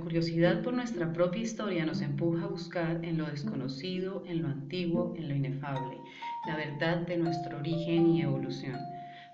curiosidad por nuestra propia historia nos empuja a buscar en lo desconocido, en lo antiguo, en lo inefable, la verdad de nuestro origen y evolución.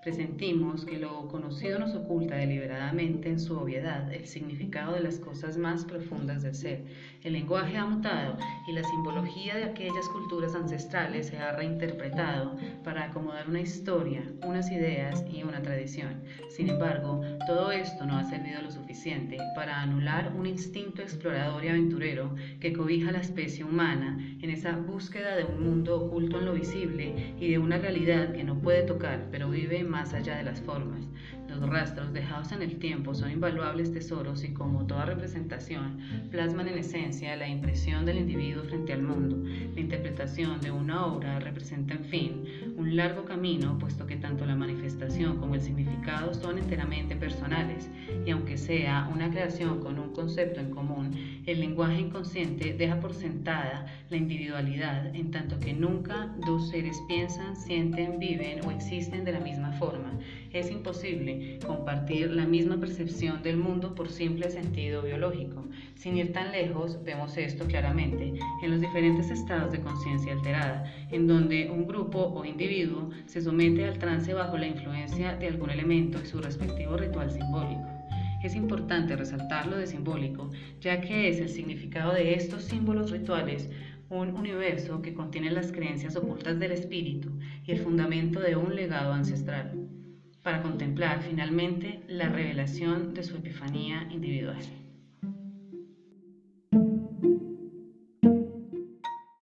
Presentimos que lo conocido nos oculta deliberadamente en su obviedad el significado de las cosas más profundas del ser. El lenguaje ha mutado y la simbología de aquellas culturas ancestrales se ha reinterpretado para acomodar una historia, unas ideas y una tradición. Sin embargo, todo esto no ha servido lo suficiente para anular un instinto explorador y aventurero que cobija a la especie humana en esa búsqueda de un mundo oculto en lo visible y de una realidad que no puede tocar pero vive más allá de las formas. Los rastros dejados en el tiempo son invaluables tesoros y como toda representación plasman en esencia la impresión del individuo frente al mundo. La interpretación de una obra representa, en fin, un largo camino, puesto que tanto la manifestación como el significado son enteramente personales, y aunque sea una creación con un concepto en común, el lenguaje inconsciente deja por sentada la individualidad, en tanto que nunca dos seres piensan, sienten, viven o existen de la misma forma. Es imposible compartir la misma percepción del mundo por simple sentido biológico. Sin ir tan lejos, vemos esto claramente en los diferentes estados de conciencia alterada, en donde un grupo o individuo se somete al trance bajo la influencia de algún elemento y su respectivo ritual simbólico. Es importante resaltar lo de simbólico, ya que es el significado de estos símbolos rituales un universo que contiene las creencias ocultas del espíritu y el fundamento de un legado ancestral para contemplar finalmente la revelación de su epifanía individual.